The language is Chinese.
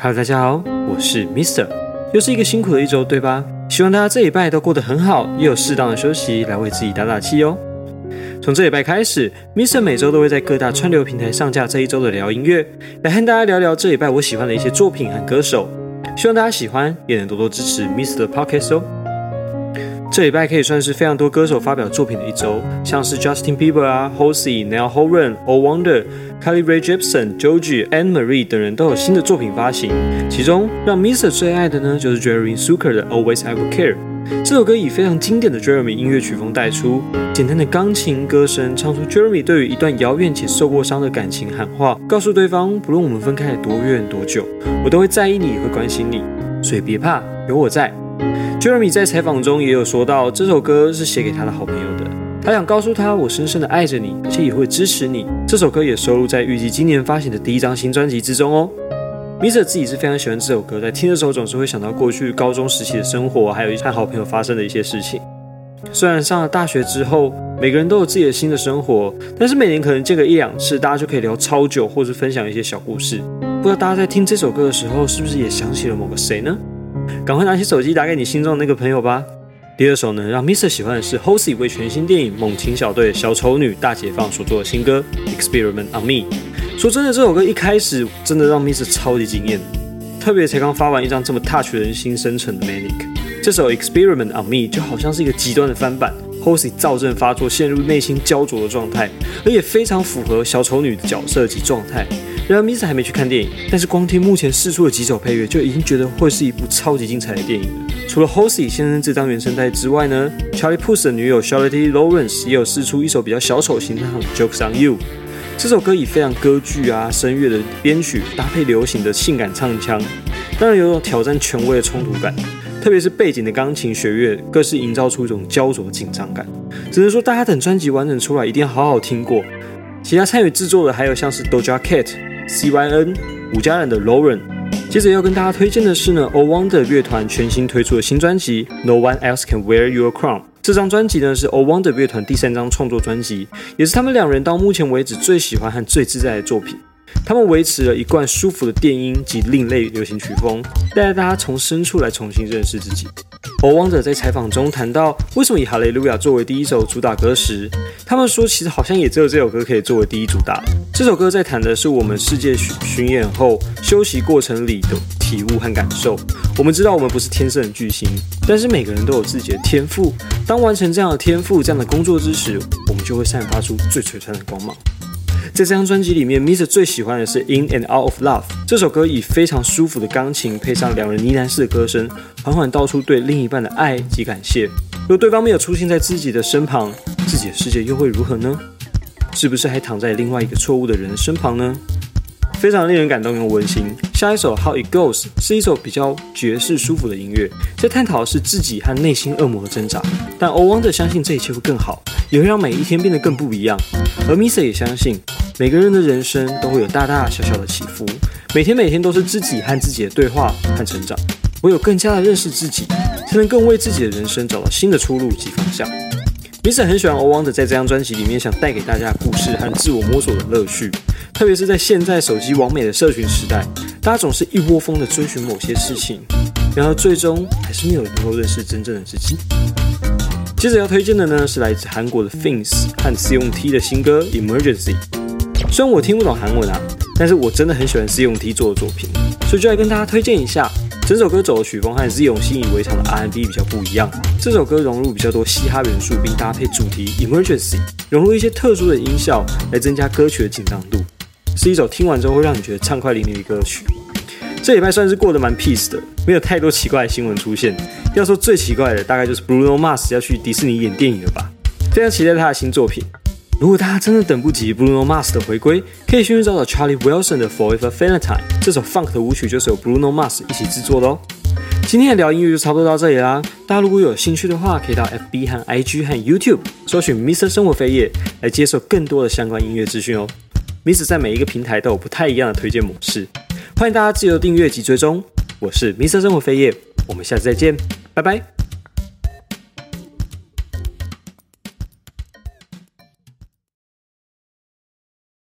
Hello，大家好，我是 Mister，又是一个辛苦的一周，对吧？希望大家这礼拜都过得很好，也有适当的休息来为自己打打气哦。从这礼拜开始，Mister 每周都会在各大串流平台上架这一周的聊音乐，来和大家聊聊这礼拜我喜欢的一些作品和歌手。希望大家喜欢，也能多多支持 Mister 的 Podcast 哦。这礼拜可以算是非常多歌手发表作品的一周，像是 Justin Bieber 啊、Halsey、n e l Horan、O Wonder、Carly Rae Jepsen、Joji、Anne Marie 等人都有新的作品发行。其中让 Mr 最爱的呢，就是 Jeremy Zucker 的 Always I Will Care。这首歌以非常经典的 Jeremy 音乐曲风带出，简单的钢琴歌声唱出 Jeremy 对于一段遥远且受过伤的感情喊话，告诉对方，不论我们分开多远多久，我都会在意你，会关心你，所以别怕，有我在。Jeremy 在采访中也有说到，这首歌是写给他的好朋友的。他想告诉他，我深深的爱着你，而且也会支持你。这首歌也收录在预计今年发行的第一张新专辑之中哦。Mr 自己是非常喜欢这首歌，在听的时候总是会想到过去高中时期的生活，还有和好朋友发生的一些事情。虽然上了大学之后，每个人都有自己的新的生活，但是每年可能见个一两次，大家就可以聊超久，或是分享一些小故事。不知道大家在听这首歌的时候，是不是也想起了某个谁呢？赶快拿起手机打给你心中的那个朋友吧。第二首呢，让 Mr 喜欢的是 Halsey 为全新电影《猛禽小队：小丑女大解放》所做的新歌《Experiment on Me》。说真的，这首歌一开始真的让 Mr 超级惊艳，特别才刚发完一张这么 touch 人心深沉的 Manic，这首《Experiment on Me》就好像是一个极端的翻版，Halsey 躁症发作，陷入内心焦灼的状态，而也非常符合小丑女的角色及状态。然而，Mr 还没去看电影，但是光听目前试出的几首配乐，就已经觉得会是一部超级精彩的电影了。除了 Halsey 先生这张原声带之外呢，Charlie Puth 的女友 Charlotte Lawrence 也有试出一首比较小丑形象的《Jokes on You》。这首歌以非常歌剧啊声乐的编曲搭配流行的性感唱腔，当然有种挑战权威的冲突感。特别是背景的钢琴弦乐，更是营造出一种焦灼紧张感。只能说，大家等专辑完整出来，一定要好好听过。其他参与制作的还有像是 Doja Cat。CYN 五家人的 Lauren，接着要跟大家推荐的是呢，O Wonder 乐团全新推出的新专辑 No One Else Can Wear Your Crown。这张专辑呢是 O Wonder 乐团第三张创作专辑，也是他们两人到目前为止最喜欢和最自在的作品。他们维持了一贯舒服的电音及另类流行曲风，带着大家从深处来重新认识自己。O Wonder 在采访中谈到，为什么以《哈利路亚》作为第一首主打歌时，他们说其实好像也只有这首歌可以作为第一主打。这首歌在谈的是我们世界巡巡演后休息过程里的体悟和感受。我们知道我们不是天生的巨星，但是每个人都有自己的天赋。当完成这样的天赋、这样的工作之时，我们就会散发出最璀璨的光芒。在这张专辑里面，Misa 最喜欢的是《In and Out of Love》这首歌，以非常舒服的钢琴配上两人呢喃式的歌声，缓缓道出对另一半的爱及感谢。若对方没有出现在自己的身旁，自己的世界又会如何呢？是不是还躺在另外一个错误的人身旁呢？非常令人感动又温馨。下一首《How It Goes》是一首比较爵士舒服的音乐，在探讨的是自己和内心恶魔的挣扎。但 O Wonder 相信这一切会更好，也会让每一天变得更不一样。而 Mr 也相信。每个人的人生都会有大大小小的起伏，每天每天都是自己和自己的对话和成长。唯有更加的认识自己，才能更为自己的人生找到新的出路及方向。Mr 很喜欢 O Wonder 在这张专辑里面想带给大家的故事和自我摸索的乐趣，特别是在现在手机网美的社群时代，大家总是一窝蜂的追寻某些事情，然而最终还是没有能够认识真正的自己。接着要推荐的呢是来自韩国的 Fins 和 C.U.N.T 的新歌 Emergency。虽然我听不懂韩文啊，但是我真的很喜欢 Z.Y.T 做的作品，所以就来跟大家推荐一下。整首歌走的曲风和 Z.Y 习以为常的 R&B 比较不一样，这首歌融入比较多嘻哈元素，并搭配主题 Emergency，融入一些特殊的音效来增加歌曲的紧张度，是一首听完之后会让你觉得畅快淋漓的歌曲。这礼拜算是过得蛮 peace 的，没有太多奇怪的新闻出现。要说最奇怪的，大概就是 Bruno Mars 要去迪士尼演电影了吧？非常期待他的新作品。如果大家真的等不及 Bruno Mars 的回归，可以先去找找 Charlie Wilson 的 Forever Valentine 这首 Funk 的舞曲，就是由 Bruno Mars 一起制作的哦。今天的聊音乐就差不多到这里啦。大家如果有兴趣的话，可以到 FB 和 IG 和 YouTube 搜寻 Mr 生活飞页来接受更多的相关音乐资讯哦。Ms 在每一个平台都有不太一样的推荐模式，欢迎大家自由订阅及追踪。我是 ms 生活飞页，我们下次再见，拜拜。